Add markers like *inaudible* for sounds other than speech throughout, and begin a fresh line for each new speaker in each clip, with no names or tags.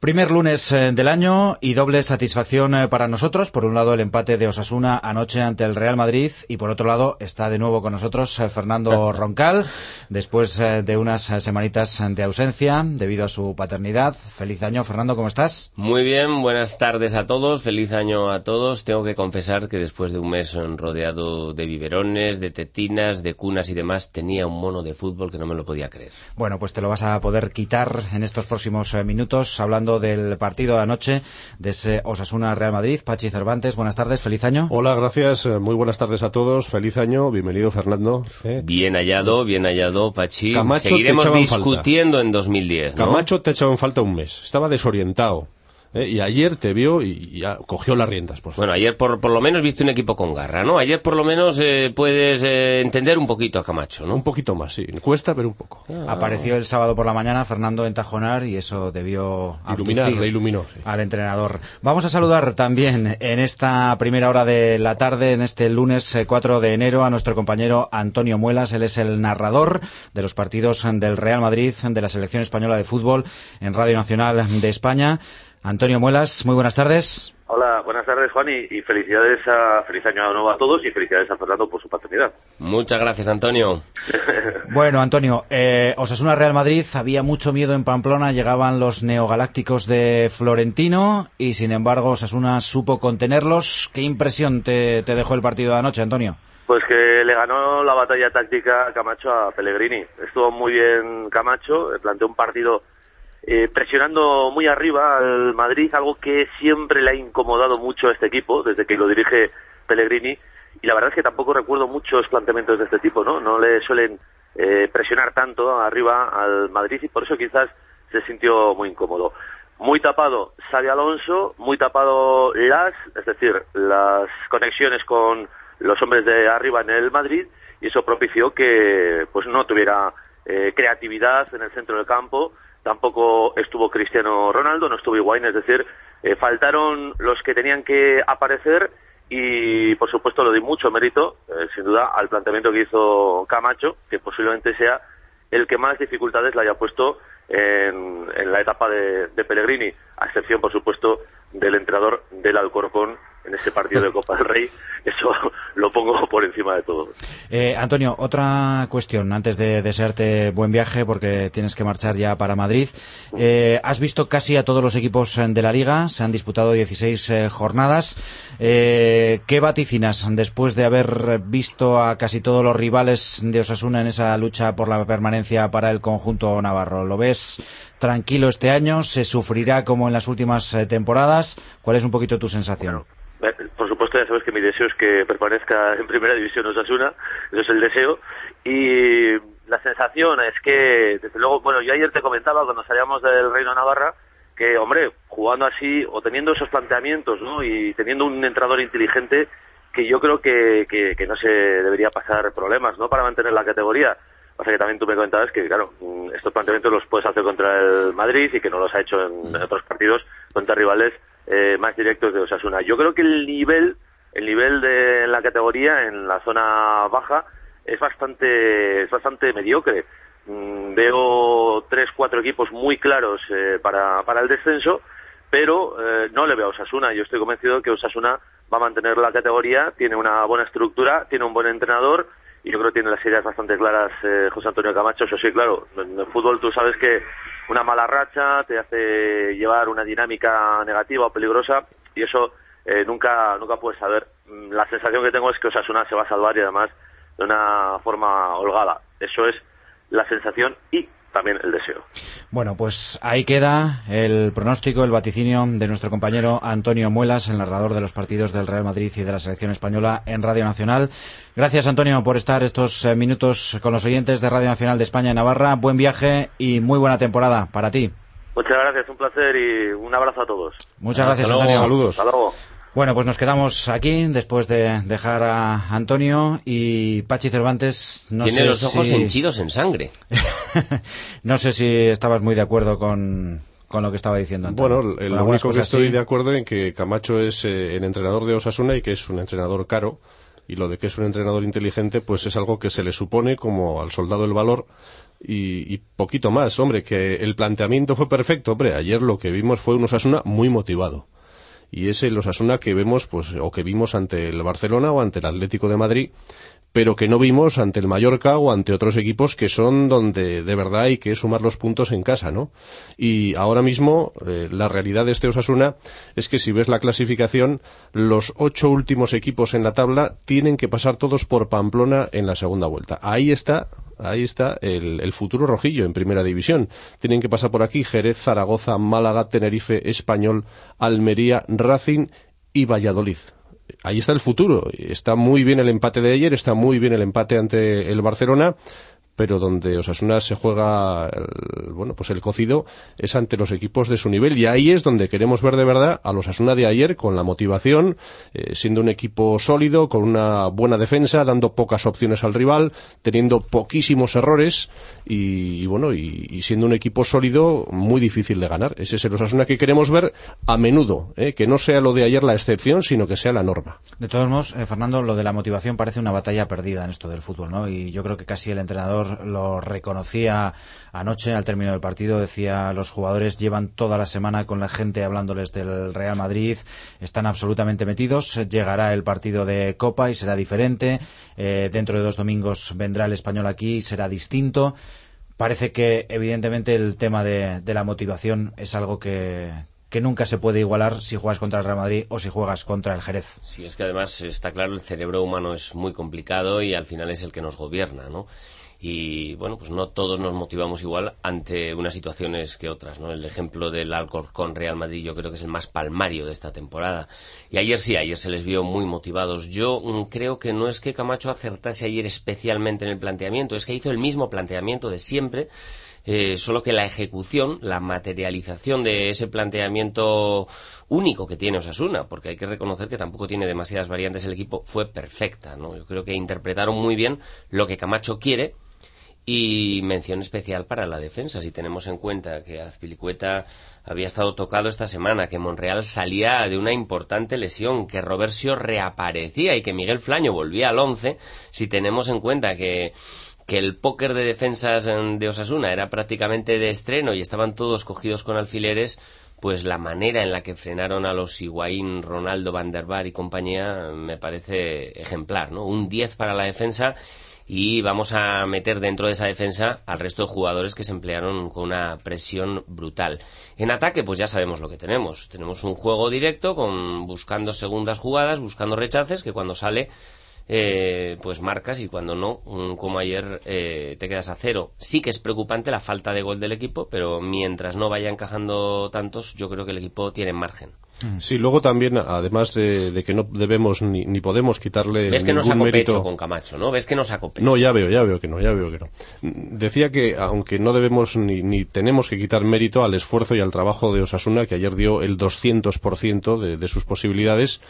Primer lunes eh, del año y doble satisfacción eh, para nosotros. Por un lado, el empate de Osasuna anoche ante el Real Madrid y por otro lado, está de nuevo con nosotros eh, Fernando *laughs* Roncal, después de unas semanitas de ausencia debido a su paternidad. Feliz año, Fernando, ¿cómo estás?
Muy bien, buenas tardes a todos, feliz año a todos. Tengo que confesar que después de un mes rodeado de biberones, de tetinas, de cunas y demás, tenía un mono de fútbol que no me lo podía creer.
Bueno, pues te lo vas a poder quitar en estos próximos minutos hablando del partido de anoche de ese Osasuna Real Madrid. Pachi Cervantes, buenas tardes, feliz año.
Hola, gracias, eh, muy buenas tardes a todos, feliz año, bienvenido Fernando.
Eh. Bien hallado, bien hallado, Pachi. Seguiremos discutiendo en 2010.
Camacho te ha echado en falta un mes, estaba desorientado. ¿Eh? y ayer te vio y, ya cogió las riendas. Por
bueno, ayer por, por, lo menos viste un equipo con garra, ¿no? Ayer por lo menos eh, puedes eh, entender un poquito a Camacho, ¿no?
Un poquito más, sí. Cuesta, pero un poco.
Ah. Apareció el sábado por la mañana Fernando en Tajonar y eso debió
iluminar, le iluminó
al entrenador. Vamos a saludar también en esta primera hora de la tarde, en este lunes 4 de enero, a nuestro compañero Antonio Muelas. Él es el narrador de los partidos del Real Madrid, de la selección española de fútbol en Radio Nacional de España. Antonio Muelas, muy buenas tardes.
Hola, buenas tardes Juan y, felicidades a feliz año nuevo a todos y felicidades a Fernando por su paternidad.
Muchas gracias Antonio. *laughs*
bueno Antonio, eh, Osasuna Real Madrid, había mucho miedo en Pamplona, llegaban los neogalácticos de Florentino y sin embargo Osasuna supo contenerlos. ¿Qué impresión te, te dejó el partido de anoche Antonio?
Pues que le ganó la batalla táctica Camacho a Pellegrini. Estuvo muy bien Camacho, planteó un partido eh, presionando muy arriba al Madrid, algo que siempre le ha incomodado mucho a este equipo desde que lo dirige Pellegrini. Y la verdad es que tampoco recuerdo muchos planteamientos de este tipo, ¿no? No le suelen eh, presionar tanto arriba al Madrid y por eso quizás se sintió muy incómodo. Muy tapado Xavi Alonso, muy tapado Las, es decir, las conexiones con los hombres de arriba en el Madrid y eso propició que pues no tuviera eh, creatividad en el centro del campo tampoco estuvo Cristiano Ronaldo, no estuvo Higuaín, es decir, eh, faltaron los que tenían que aparecer y por supuesto le doy mucho mérito, eh, sin duda, al planteamiento que hizo Camacho, que posiblemente sea el que más dificultades le haya puesto en, la etapa de, de Pellegrini, a excepción, por supuesto, del entrenador del Alcorcón en ese partido de Copa del Rey, *laughs* eso lo pongo por encima de todo.
Eh, Antonio, otra cuestión antes de desearte buen viaje porque tienes que marchar ya para Madrid. Eh, has visto casi a todos los equipos de la liga, se han disputado 16 eh, jornadas. ¿Qué vaticinas después de haber visto a casi todos los rivales de Osasuna en esa lucha por la permanencia para el conjunto navarro? ¿Lo ves tranquilo este año? ¿Se sufrirá como en las últimas temporadas? ¿Cuál es un poquito tu sensación?
Por supuesto, ya sabes que mi deseo es que permanezca en primera división Osasuna, eso es el deseo. Y la sensación es que, desde luego, bueno, yo ayer te comentaba cuando salíamos del Reino Navarra, que, hombre, jugando así o teniendo esos planteamientos, ¿no? Y teniendo un entrenador inteligente, que yo creo que, que, no se debería pasar problemas, ¿no? Para mantener la categoría. Pasa que también tú me comentabas que, claro, mm, estos planteamientos los puedes hacer contra el Madrid y que no los ha hecho en otros partidos contra rivales eh, más directos de Osasuna. Yo creo que el nivel, el nivel de la categoría en la zona baja es bastante, es bastante mediocre. Mm, veo tres, cuatro equipos muy claros eh, para, para el descenso, pero eh, no le veo a Osasuna. Yo estoy convencido que Osasuna va a mantener la categoría, tiene una buena estructura, tiene un buen entrenador y yo creo que tiene las ideas bastante claras José Antonio Camacho. Eso sí, claro, en el fútbol tú sabes que una mala racha te hace llevar una dinámica negativa o peligrosa y eso eh, nunca nunca puedes saber. Mm, la sensación que tengo es que Osasuna se va a salvar y además de una forma holgada. Eso es la sensación y también el deseo.
Bueno, pues ahí queda el pronóstico, el vaticinio de nuestro compañero Antonio Muelas, el narrador de los partidos del Real Madrid y de la selección española en Radio Nacional. Gracias, Antonio, por estar estos eh, minutos con los oyentes de Radio Nacional de España y Navarra. Buen viaje y muy buena temporada para ti.
Muchas gracias, un placer y un abrazo a todos.
Muchas gracias, Antonio.
Saludos.
Hasta luego.
Bueno, pues nos quedamos aquí después de dejar a Antonio y Pachi Cervantes.
No Tiene los ojos henchidos en sangre. *laughs*
no sé si estabas muy de acuerdo con, lo que estaba diciendo
Antonio. Bueno, lo único que estoy de acuerdo en que Camacho es eh, el entrenador de Osasuna y que es un entrenador caro. Y lo de que es un entrenador inteligente, pues es algo que se le supone como al soldado del valor y, poquito más. Hombre, que el planteamiento fue perfecto. Hombre, ayer lo que vimos fue un Osasuna muy motivado. Y es el Osasuna que vemos, pues, o que vimos ante el Barcelona o ante el Atlético de Madrid, pero que no vimos ante el Mallorca o ante otros equipos que son donde de verdad hay que sumar los puntos en casa, ¿no? Y ahora mismo eh, la realidad de este Osasuna es que si ves la clasificación, los ocho últimos equipos en la tabla tienen que pasar todos por Pamplona en la segunda vuelta. Ahí está ahí está el, futuro rojillo en primera división. Tienen que pasar por aquí Jerez, Zaragoza, Málaga, Tenerife, Español, Almería, Racing y Valladolid ahí está el futuro. Está muy bien el empate de ayer, está muy bien el empate ante el Barcelona pero donde Osasuna se juega el, bueno pues el cocido es ante los equipos de su nivel. Y ahí es donde queremos ver de verdad a los Osasuna de ayer con la motivación eh, siendo un equipo sólido con una buena defensa dando pocas opciones al rival teniendo poquísimos errores y, bueno y, siendo un equipo sólido muy difícil de ganar. Ese es el Osasuna que queremos ver a menudo eh, que no sea lo de ayer la excepción sino que sea la norma.
De todos modos eh, Fernando lo de la motivación parece una batalla perdida en esto del fútbol no y yo creo que casi el entrenador lo reconocía anoche al término del partido. Decía, los jugadores llevan toda la semana con la gente hablándoles del Real Madrid, están absolutamente metidos. Llegará el partido de Copa y será diferente. Eh, dentro de dos domingos vendrá el español aquí y será distinto. Parece que, evidentemente, el tema de, la motivación es algo que, que nunca se puede igualar si juegas contra el Real Madrid o si juegas contra el Jerez.
Sí, es que además está claro, el cerebro humano es muy complicado y al final es el que nos gobierna, ¿no? Y bueno, pues no todos nos motivamos igual ante unas situaciones que otras, ¿no? El ejemplo del Alcorcón Real Madrid yo creo que es el más palmario de esta temporada. Y ayer sí, ayer se les vio muy motivados. Yo mm, creo que no es que Camacho acertase ayer especialmente en el planteamiento, es que hizo el mismo planteamiento de siempre, eh, solo que la ejecución, la materialización de ese planteamiento único que tiene Osasuna, porque hay que reconocer que tampoco tiene demasiadas variantes el equipo, fue perfecta, ¿no? Yo creo que interpretaron muy bien lo que Camacho quiere, y mención especial para la defensa, si tenemos en cuenta que Azpilicueta había estado tocado esta semana, que Monreal salía de una importante lesión, que Roversio reaparecía y que Miguel Flaño volvía al once, si tenemos en cuenta que que el póker de defensas de Osasuna era prácticamente de estreno y estaban todos cogidos con alfileres, pues la manera en la que frenaron a los Higuaín, Ronaldo, Van der Bar y compañía me parece ejemplar, ¿no? Un 10 para la defensa y vamos a meter dentro de esa defensa al resto de jugadores que se emplearon con una presión brutal. En ataque, pues ya sabemos lo que tenemos. Tenemos un juego directo con buscando segundas jugadas, buscando rechaces, que cuando sale eh, pues marcas y cuando no, como ayer, eh, te quedas a cero. Sí que es preocupante la falta de gol del equipo, pero mientras no vaya encajando tantos, yo creo que el equipo tiene margen.
Sí, luego también, además de, que no debemos ni, ni podemos quitarle
Ves que
no
sacó
mérito...
pecho con Camacho, ¿no? Ves que no sacó pecho.
No, ya veo, ya veo que no, ya veo que no. Decía que aunque no debemos ni, ni tenemos que quitar mérito al esfuerzo y al trabajo de Osasuna, que ayer dio el 200% de, de sus posibilidades,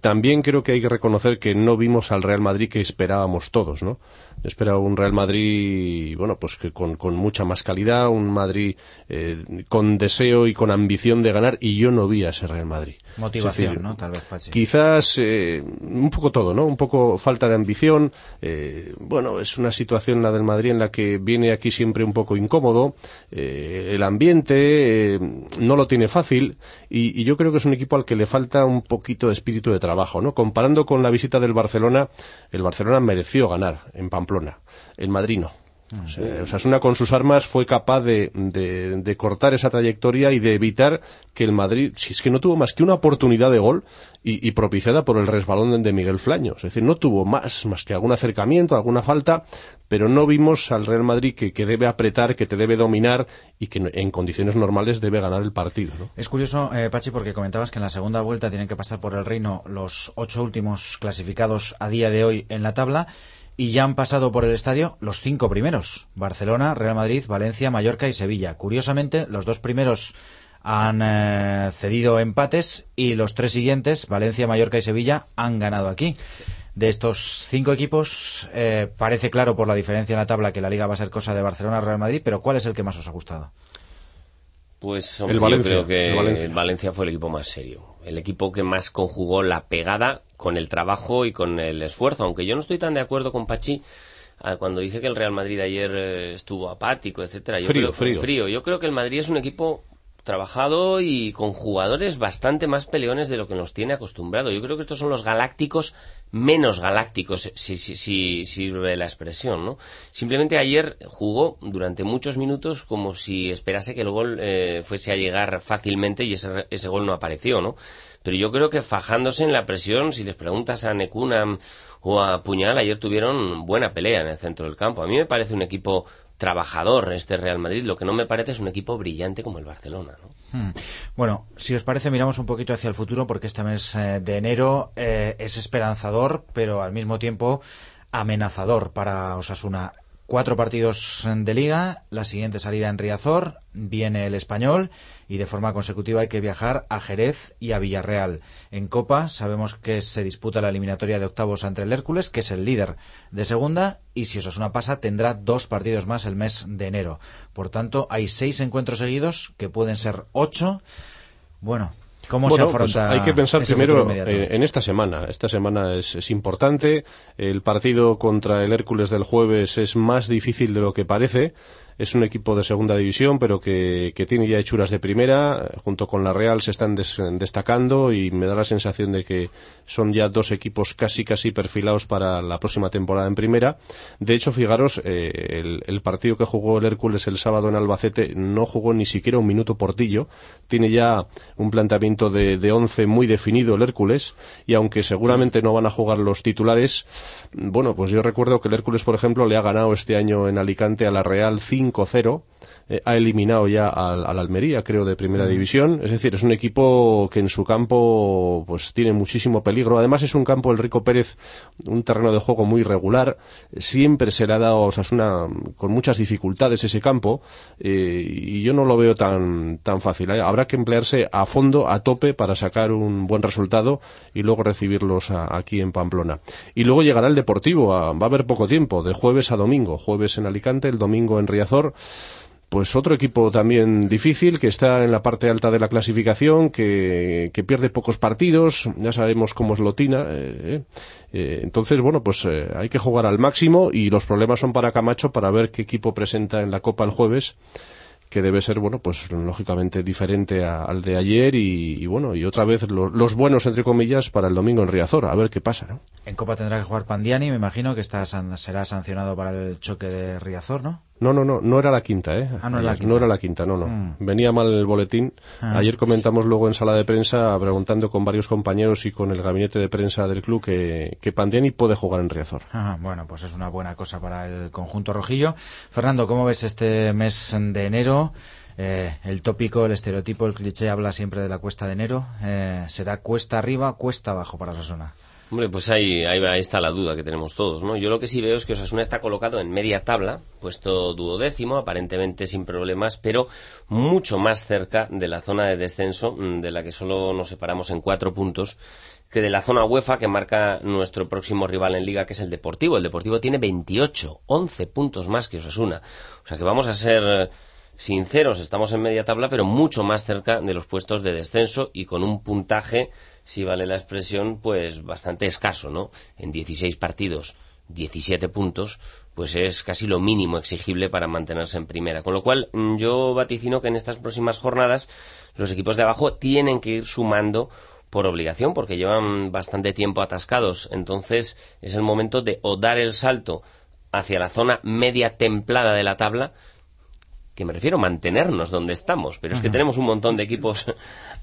también creo que hay que reconocer que no vimos al Real Madrid que esperábamos todos, ¿no? espera un Real Madrid, bueno, pues que con, con mucha más calidad, un Madrid eh, con deseo y con ambición de ganar, y yo no vi a ese Real Madrid.
Motivación, ¿no? Tal vez, Pachi.
Quizás eh, un poco todo, ¿no? Un poco falta de ambición. Eh, bueno, es una situación la del Madrid en la que viene aquí siempre un poco incómodo. Eh, el ambiente no lo tiene fácil y, y, yo creo que es un equipo al que le falta un poquito de espíritu de trabajo, ¿no? Comparando con la visita del Barcelona, el Barcelona mereció ganar en Pamplona. El Madrid no. O sea, Osasuna con sus armas fue capaz de, de, cortar esa trayectoria y de evitar que el Madrid, si es que no tuvo más que una oportunidad de gol y, propiciada por el resbalón de Miguel Flaño. Es decir, no tuvo más, más que algún acercamiento, alguna falta, pero no vimos al Real Madrid que, que debe apretar, que te debe dominar y que en condiciones normales debe ganar el partido.
Es curioso, eh, Pachi, porque comentabas que en la segunda vuelta tienen que pasar por el reino los ocho últimos clasificados a día de hoy en la tabla y ya han pasado por el estadio los cinco primeros, Barcelona, Real Madrid, Valencia, Mallorca y Sevilla. Curiosamente, los dos primeros han eh, cedido empates y los tres siguientes, Valencia, Mallorca y Sevilla, han ganado aquí. De estos cinco equipos, eh, parece claro por la diferencia en la tabla que la liga va a ser cosa de Barcelona, Real Madrid, pero ¿cuál es el que más os ha gustado?
Pues el Valencia, yo creo que Valencia. Valencia fue el equipo más serio, el equipo que más conjugó la pegada con el trabajo y con el esfuerzo, aunque yo no estoy tan de acuerdo con Pachi cuando dice que el Real Madrid ayer eh, estuvo apático, etcétera. Yo
Frío,
creo,
frío.
frío. Yo creo que el Madrid es un equipo trabajado y con jugadores bastante más peleones de lo que nos tiene acostumbrado. Yo creo que estos son los galácticos menos galácticos, si, si, si sirve la expresión, ¿no? Simplemente ayer jugó durante muchos minutos como si esperase que el gol eh, fuese a llegar fácilmente y ese, ese gol no apareció, ¿no? Pero yo creo que fajándose en la presión, si les preguntas a Necunam o a Puñal, ayer tuvieron buena pelea en el centro del campo. A mí me parece un equipo trabajador este Real Madrid. Lo que no me parece es un equipo brillante como el Barcelona. ¿no?
Hmm. Bueno, si os parece, miramos un poquito hacia el futuro porque este mes eh, de enero eh, es esperanzador, pero al mismo tiempo amenazador para Osasuna. Cuatro partidos de liga, la siguiente salida en Riazor, viene el español y de forma consecutiva hay que viajar a Jerez y a Villarreal. En Copa sabemos que se disputa la eliminatoria de octavos entre el Hércules, que es el líder de segunda, y si Osasuna pasa tendrá dos partidos más el mes de enero. Por tanto, hay seis encuentros seguidos que pueden ser ocho. Bueno, ¿Cómo
bueno,
se afronta?
Pues hay que pensar primero
eh,
en esta semana. Esta semana es, es, importante. El partido contra el Hércules del jueves es más difícil de lo que parece. Es un equipo de segunda división, pero que, que tiene ya hechuras de primera. Junto con la Real se están des, destacando y me da la sensación de que son ya dos equipos casi casi perfilados para la próxima temporada en primera. De hecho, fijaros, eh, el, el, partido que jugó el Hércules el sábado en Albacete no jugó ni siquiera un minuto Portillo. Tiene ya un planteamiento de, de once muy definido el Hércules y aunque seguramente no van a jugar los titulares, bueno, pues yo recuerdo que el Hércules, por ejemplo, le ha ganado este año en Alicante a la Real 5-0. Eh, ha eliminado ya al, al, Almería, creo, de primera división. Es decir, es un equipo que en su campo pues tiene muchísimo peligro. Además, es un campo, el Rico Pérez, un terreno de juego muy regular. Siempre se le ha dado a Osasuna con muchas dificultades ese campo eh, y yo no lo veo tan, tan fácil. ¿eh? Habrá que emplearse a fondo, a tope, para sacar un buen resultado y luego recibirlos a, aquí en Pamplona. Y luego llegará el Deportivo. A, va a haber poco tiempo, de jueves a domingo. Jueves en Alicante, el domingo en Riazor pues otro equipo también difícil que está en la parte alta de la clasificación, que, que pierde pocos partidos, ya sabemos cómo es Lotina. Eh, eh, entonces, bueno, pues eh, hay que jugar al máximo y los problemas son para Camacho para ver qué equipo presenta en la Copa el jueves que debe ser, bueno, pues lógicamente diferente al de ayer y, bueno, y otra vez lo, los buenos, entre comillas, para el domingo en Riazor, a ver qué pasa, ¿no?
En Copa tendrá que jugar Pandiani, me imagino que está, será sancionado para el choque de Riazor, ¿no?
No, no, no, no era la quinta, ¿eh?
Ah, no, era la quinta.
no era la quinta, no, no. Mm. Venía mal el boletín. Ah. Ayer comentamos luego en sala de prensa, preguntando con varios compañeros y con el gabinete de prensa del club, que, que Pandiani puede jugar en Riazor.
Ah, bueno, pues es una buena cosa para el conjunto rojillo. Fernando, ¿cómo ves este mes de enero? Eh, el tópico, el estereotipo, el cliché habla siempre de la cuesta de enero. Eh, ¿Será cuesta arriba o cuesta abajo para la zona?
Hombre, pues ahí, ahí, ahí, está la duda que tenemos todos, ¿no? Yo lo que sí veo es que Osasuna está colocado en media tabla, puesto duodécimo, aparentemente sin problemas, pero mucho más cerca de la zona de descenso, de la que solo nos separamos en cuatro puntos, que de la zona UEFA que marca nuestro próximo rival en liga, que es el Deportivo. El Deportivo tiene 28, 11 puntos más que Osasuna. O sea que vamos a ser sinceros, estamos en media tabla, pero mucho más cerca de los puestos de descenso y con un puntaje, si vale la expresión, pues bastante escaso, ¿no? En 16 partidos, 17 puntos, pues es casi lo mínimo exigible para mantenerse en primera. Con lo cual, yo vaticino que en estas próximas jornadas los equipos de abajo tienen que ir sumando por obligación, porque llevan bastante tiempo atascados. Entonces, es el momento de o dar el salto hacia la zona media templada de la tabla, que me refiero a mantenernos donde estamos, pero es que tenemos un montón de equipos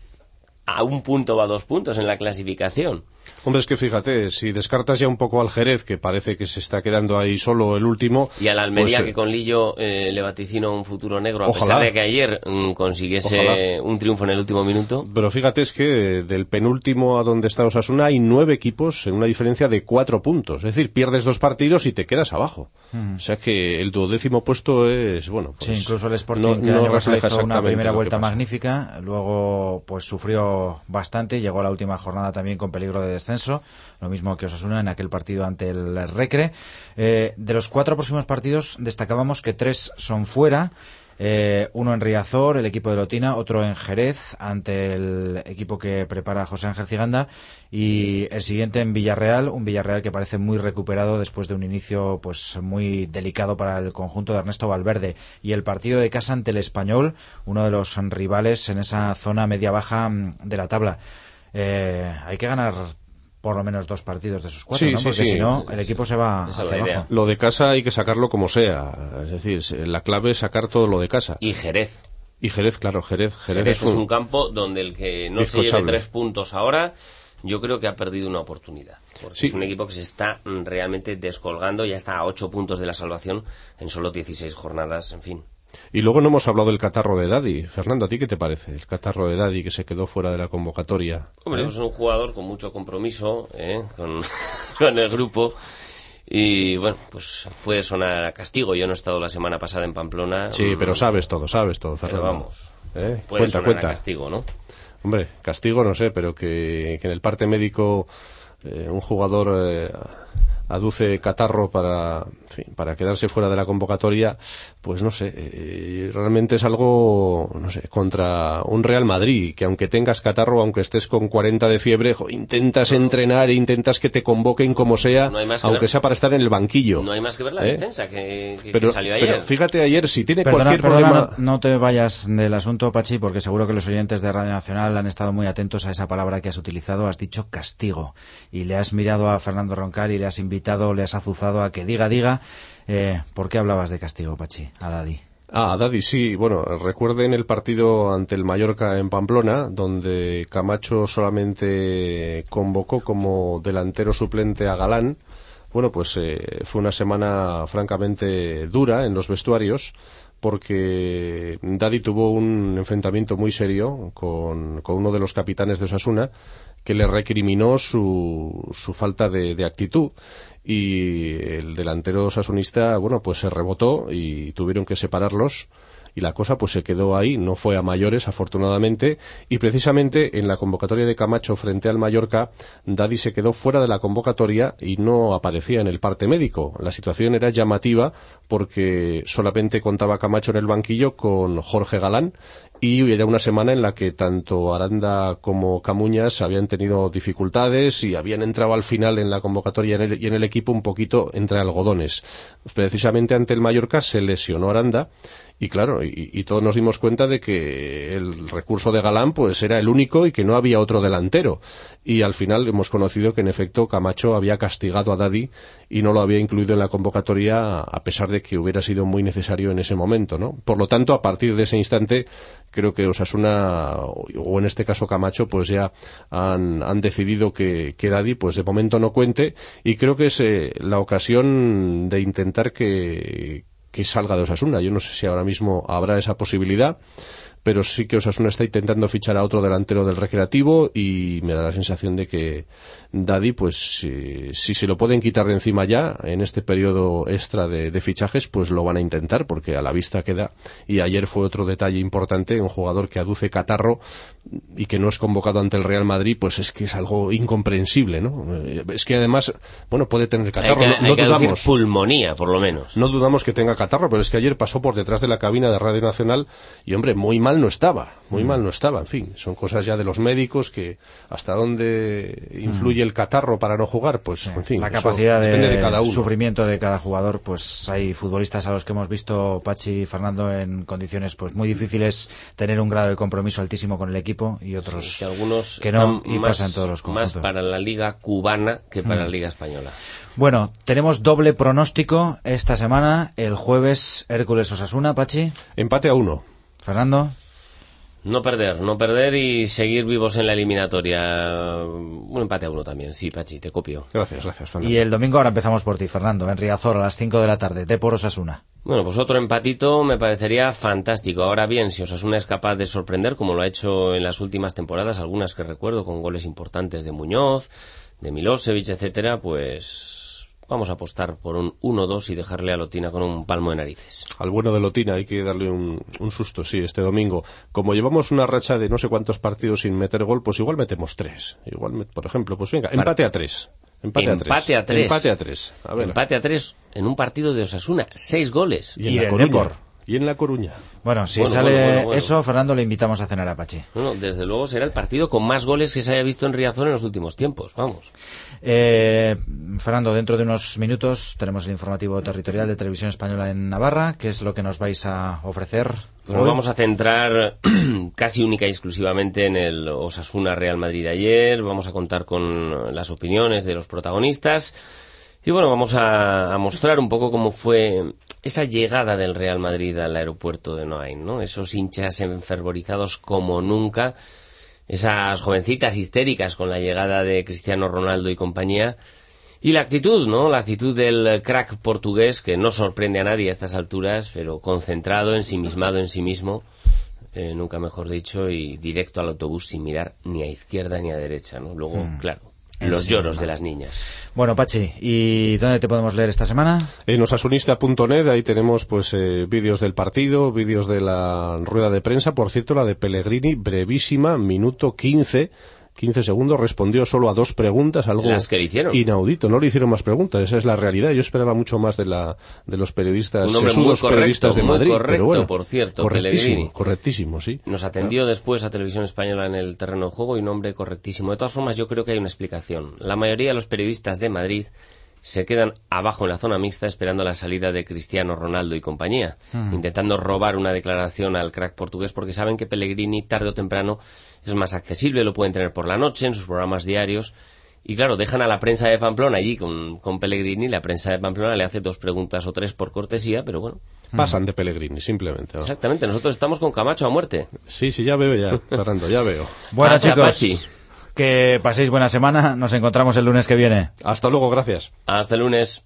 *laughs* a un punto o a dos puntos en la clasificación.
Hombre, es que fíjate, si descartas ya un poco al Jerez, que parece que se está quedando ahí solo el último.
Y a la Almería, pues, que con Lillo eh, le vaticino un futuro negro, a
ojalá,
pesar de que ayer mm, consiguiese ojalá. un triunfo en el último minuto.
Pero fíjate, es que del penúltimo a donde está Osasuna hay nueve equipos en una diferencia de cuatro puntos. Es decir, pierdes dos partidos y te quedas abajo. Mm. O sea que el duodécimo puesto es, bueno.
Pues, sí, incluso el Sporting, no, que no refleja una primera vuelta magnífica, luego pues sufrió bastante, llegó a la última jornada también con peligro de descenso, lo mismo que Osasuna en aquel partido ante el Recre. Eh, de los cuatro próximos partidos destacábamos que tres son fuera. Eh, uno en Riazor, el equipo de Lotina, otro en Jerez, ante el equipo que prepara José Ángel Ciganda, y el siguiente en Villarreal, un Villarreal que parece muy recuperado después de un inicio pues muy delicado para el conjunto de Ernesto Valverde. Y el partido de casa ante el Español, uno de los rivales en esa zona media-baja mm, de la tabla. Eh, hay que ganar por lo menos dos partidos de esos cuatro,
Sí,
¿no?
sí,
Porque
sí.
si no, el equipo se va
Esa
hacia
es la idea.
abajo.
Lo de casa hay que sacarlo como sea. Es decir, se- la clave es sacar todo lo de casa.
Y Jerez.
Y Jerez, claro, Jerez. Jerez,
Jerez
es
es un campo donde el que no se lleve tres puntos ahora, yo creo que ha perdido una oportunidad. Porque
Sí.
es un equipo que se está mm, realmente descolgando, ya está a ocho puntos de la salvación en solo 16 jornadas, en fin.
Y luego no hemos hablado del catarro de Daddy. Fernando, ¿a ti qué te parece? El catarro de Daddy que se quedó fuera de la convocatoria.
Hombre,
¿Eh?
pues es un jugador con mucho compromiso ¿eh? con, *laughs* con el grupo. Y bueno, pues puede sonar a castigo. Yo no he estado la semana pasada en Pamplona.
Sí, pero sabes todo, sabes todo,
pero
Fernando.
vamos.
¿Eh?
Puede
Cuenta,
sonar
cuenta.
a castigo, ¿no?
Hombre, castigo no sé, pero que, que en el parte médico eh, un jugador eh, aduce catarro para, en fin, para quedarse fuera de la convocatoria, pues no sé, eh, realmente es algo, no sé, contra un Real Madrid, que aunque tengas catarro, aunque estés con 40 de fiebre, jo, intentas entrenar e intentas que te convoquen como sea,
No
aunque
ver.
sea para estar en el banquillo.
No hay más que ver la
¿Eh?
defensa que, que- que
pero,
salió
pero
ayer.
fíjate ayer, si tiene
Perdona,
cualquier
perdona,
problema...
no, no te vayas del asunto, Pachi, porque seguro que los oyentes de Radio Nacional han estado muy atentos a esa palabra que has utilizado. Has dicho castigo. Y le has mirado a Fernando Roncal y le has invitado, le has azuzado a que diga, diga. Eh, ¿Por qué hablabas de castigo, Pachi? A Daddy.
Ah, Daddy, sí. Bueno, recuerden el partido ante el Mallorca en Pamplona, donde Camacho solamente convocó como delantero suplente a Galán. Bueno, pues eh, fue una semana francamente dura en los vestuarios porque Daddy tuvo un enfrentamiento muy serio con, con uno de los capitanes de Osasuna que le recriminó su, su falta de actitud y el delantero osasunista, bueno, pues se rebotó y tuvieron que separarlos y la cosa pues se quedó ahí, no fue a mayores afortunadamente y precisamente en la convocatoria de Camacho frente al Mallorca, Daddy se quedó fuera de la convocatoria y no aparecía en el parte médico. La situación era llamativa porque solamente contaba Camacho en el banquillo con Jorge Galán y era una semana en la que tanto Aranda como Camuñas habían tenido dificultades y habían entrado al final en la convocatoria en el- y en el equipo un poquito entre algodones. Precisamente ante el Mallorca se lesionó Aranda y claro, y, todos nos dimos cuenta de que el recurso de Galán pues era el único y que no había otro delantero. Y al final hemos conocido que en efecto Camacho había castigado a Daddy y no lo había incluido en la convocatoria a pesar de que hubiera sido muy necesario en ese momento, ¿no? Por lo tanto, a partir de ese instante creo que Osasuna o en este caso Camacho pues ya han, han decidido que, que Daddy pues de momento no cuente y creo que es eh, la ocasión de intentar que, que salga de Osasuna. Yo no sé si ahora mismo habrá esa posibilidad, pero sí que Osasuna está intentando fichar a otro delantero del Recreativo y me da la sensación de que Daddy, pues si, si se lo pueden quitar de encima ya en este periodo extra de, de fichajes, pues lo van a intentar porque a la vista queda. Y ayer fue otro detalle importante, un jugador que aduce catarro y que no es convocado ante el Real Madrid, pues es que es algo incomprensible, ¿no? Eh, Es que además, bueno, puede tener
hay
catarro,
que,
no,
hay que
dudamos.
pulmonía, por lo menos.
No dudamos que tenga catarro, pero es que ayer pasó por detrás de la cabina de Radio Nacional y, hombre, muy mal no estaba, muy mal no estaba. En fin, son cosas ya de los médicos que hasta dónde influye el catarro para no jugar, pues, en fin.
la capacidad de,
depende de cada uno.
sufrimiento de cada jugador, pues hay futbolistas a los que hemos visto Pachi y Fernando en condiciones pues muy difíciles tener un grado de compromiso altísimo con el equipo y otros
que algunos
que no y
más,
pasa en todos los
más
conjuntos.
para la liga cubana que
Mm.
para la liga española.
Bueno, tenemos doble pronóstico esta semana, el jueves Hércules Osasuna, Pachi,
Empate a uno.
Fernando.
No perder, no perder y seguir vivos en la eliminatoria. Un empate a uno también, sí, Pachi, te copio.
Gracias, gracias, Fernando.
Y el domingo ahora empezamos por ti, Fernando, en Riazor a las 5 de la tarde, de por Osasuna.
Bueno, pues otro empatito me parecería fantástico. Ahora bien, si Osasuna es capaz de sorprender, como lo ha hecho en las últimas temporadas, algunas que recuerdo, con goles importantes de Muñoz, de Milosevic, etcétera, pues vamos a apostar por un 1-2 y dejarle a Lotina con un palmo de narices.
Al bueno de Lotina hay que darle un, un susto, sí, este domingo. Como llevamos una racha de no sé cuántos partidos sin meter gol, pues igual metemos tres. Igual, met- por ejemplo, pues venga, empate a tres. Empate,
Empate
a
a
tres.
tres.
Empate a tres. A ver.
Empate a tres en un partido de Osasuna, seis goles.
Y en
Y
Coruña.
Depor.
Y en La Coruña.
Bueno, si
Bueno,
sale
bueno, bueno, bueno.
eso, Fernando, le invitamos a cenar a Pachi.
Bueno, desde luego será el partido con más goles que se haya visto en Riazor en los últimos tiempos, vamos.
Eh, Fernando, dentro de unos minutos tenemos el informativo territorial de Televisión Española en Navarra. ¿Qué es lo que nos vais a ofrecer?
Pues nos vamos a centrar *clears throat* casi única y exclusivamente en el Osasuna Real Madrid de ayer. Vamos a contar con las opiniones de los protagonistas. Y bueno, vamos a, a mostrar un poco cómo fue esa llegada del Real Madrid al aeropuerto de Noain, ¿no? Esos hinchas enfervorizados como nunca, esas jovencitas histéricas con la llegada de Cristiano Ronaldo y compañía. Y la actitud, ¿no? La actitud del crack portugués que no sorprende a nadie a estas alturas, pero concentrado, ensimismado en sí mismo, eh, nunca mejor dicho, y directo al autobús sin mirar ni a izquierda ni a derecha, ¿no? Luego, claro, los lloros de las niñas.
Bueno, Pachi, ¿y dónde te podemos leer esta semana?
En osasunista.net ahí tenemos pues eh, vídeos del partido, vídeos de la rueda de prensa, por cierto la de Pellegrini, brevísima, minuto 15, 15 segundos, respondió solo a dos preguntas, algo
Las que le hicieron.
inaudito, no le hicieron más preguntas, esa es la realidad, yo esperaba mucho más de la de los periodistas, sesudos
correcto,
periodistas de
muy
Madrid,
correcto,
pero bueno,
por cierto,
correctísimo,
Pellegrini.
correctísimo, sí.
Nos atendió después a Televisión Española en el terreno de juego y un hombre correctísimo. De todas formas, yo creo que hay una explicación. La mayoría de los periodistas de Madrid se quedan abajo en la zona mixta esperando la salida de Cristiano Ronaldo y compañía, intentando robar una declaración al crack portugués porque saben que Pellegrini tarde o temprano es más accesible, lo pueden tener por la noche en sus programas diarios. Y claro, dejan a la prensa de Pamplona allí con, con Pellegrini, la prensa de Pamplona le hace dos preguntas o tres por cortesía, pero bueno,
Pasan de Pellegrini, simplemente. ¿no?
exactamente, nosotros estamos con Camacho a muerte.
Sí, sí, ya veo ya, *laughs* Fernando, ya veo.
Bueno,
Hasta
chicos,
Pachi.
Que paséis buena semana. Nos encontramos el lunes que viene.
Hasta luego, gracias.
Hasta el lunes.